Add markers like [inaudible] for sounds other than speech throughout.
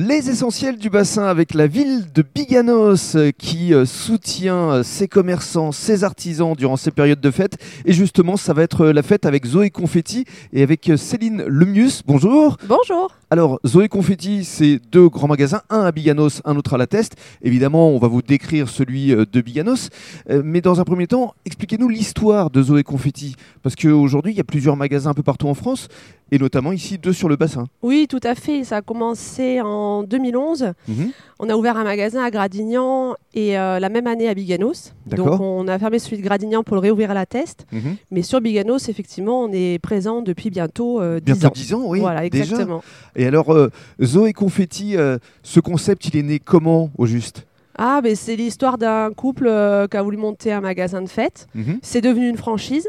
Les essentiels du bassin avec la ville de Biganos euh, qui euh, soutient euh, ses commerçants, ses artisans durant ces périodes de fête. Et justement, ça va être la fête avec Zoé Confetti et avec Céline Lemius. Bonjour. Bonjour. Alors, Zoé Confetti, c'est deux grands magasins, un à Biganos, un autre à La Teste. Évidemment, on va vous décrire celui de Biganos. Mais dans un premier temps, expliquez-nous l'histoire de Zoé Confetti. Parce qu'aujourd'hui, il y a plusieurs magasins un peu partout en France et notamment ici deux sur le bassin. Oui, tout à fait. Ça a commencé en 2011. Mhm. On a ouvert un magasin à Gradignan et euh, la même année à Biganos. Donc on a fermé celui de Gradignan pour le réouvrir à la Teste. Mhm. Mais sur Biganos, effectivement, on est présent depuis bientôt euh, 10 bientôt ans. 10 ans, oui. Voilà, exactement. Et alors, euh, Zoé Confetti, euh, ce concept, il est né comment au juste? Ah, ben c'est l'histoire d'un couple qui a voulu monter un magasin de fête. Mhm. C'est devenu une franchise.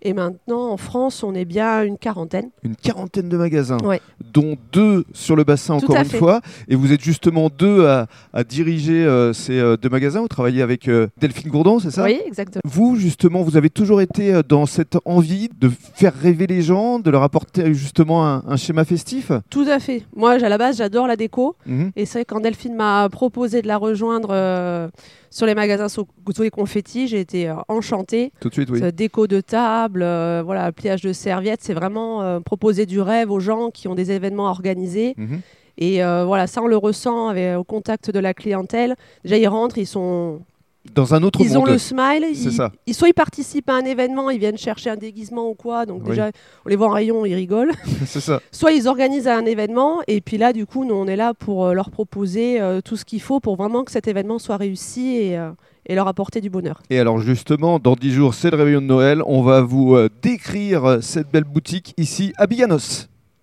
Et maintenant, en France, on est bien une quarantaine. Une quarantaine de magasins, dont deux sur le bassin, encore une fois. Et vous êtes justement deux à, diriger euh, ces euh, deux magasins. Vous travaillez avec euh, Delphine Gourdon, c'est ça? Oui, exactement. Vous, justement, vous avez toujours été dans cette envie de faire rêver les gens, de leur apporter justement un, schéma festif? Tout à fait. Moi, à la base, j'adore la déco. Mhm. Et c'est vrai, quand Delphine m'a proposé de la rejoindre sur les magasins sur les confettis, j'ai été enchantée. Tout de suite, oui. déco de table euh, voilà, pliage de serviettes, c'est vraiment euh, proposer du rêve aux gens qui ont des événements organisés. Mhm. Et euh, voilà, ça on le ressent avec, au contact de la clientèle. Déjà ils rentrent, ils sont dans un autre ils ont le smile. Ils, ça. ils, soit ils participent à un événement, ils viennent chercher un déguisement ou quoi. Donc déjà, on les voit en rayon, ils rigolent. [laughs] c'est ça. [laughs] Soit ils organisent un événement et puis là, du coup, nous, on est là pour leur proposer tout ce qu'il faut pour vraiment que cet événement soit réussi et, et leur apporter du bonheur. Et alors justement, dans 10 jours, c'est le réveillon de Noël. On va vous euh, décrire cette belle boutique ici à Biganos.